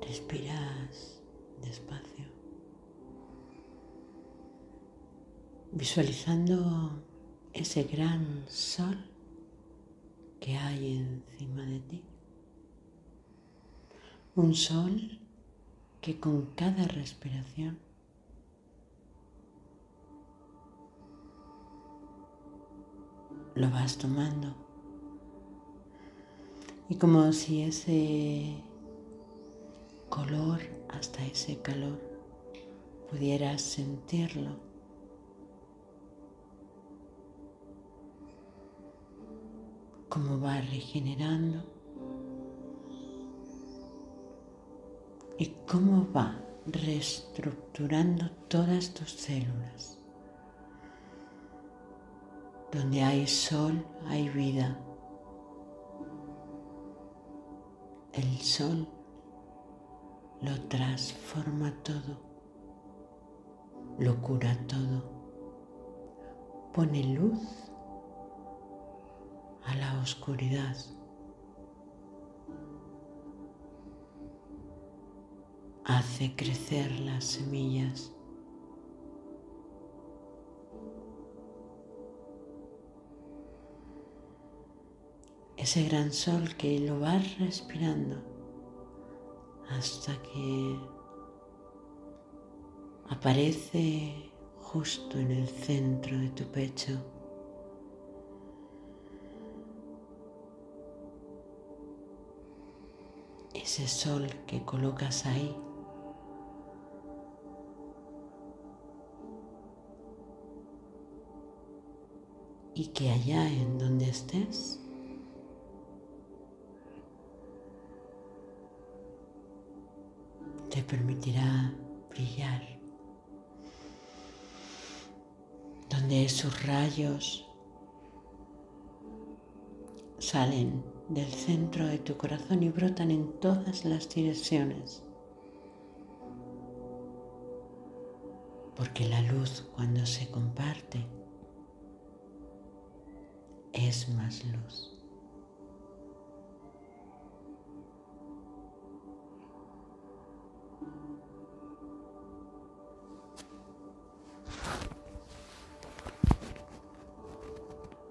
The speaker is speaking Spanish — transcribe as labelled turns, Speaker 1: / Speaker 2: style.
Speaker 1: Respiras despacio, visualizando ese gran sol que hay encima de ti. Un sol que con cada respiración lo vas tomando. Y como si ese color hasta ese calor pudieras sentirlo. Cómo va regenerando y cómo va reestructurando todas tus células. Donde hay sol hay vida. El sol lo transforma todo, lo cura todo, pone luz a la oscuridad. Hace crecer las semillas. ese gran sol que lo vas respirando hasta que aparece justo en el centro de tu pecho. Ese sol que colocas ahí y que allá en donde estés te permitirá brillar, donde sus rayos salen del centro de tu corazón y brotan en todas las direcciones. Porque la luz cuando se comparte es más luz.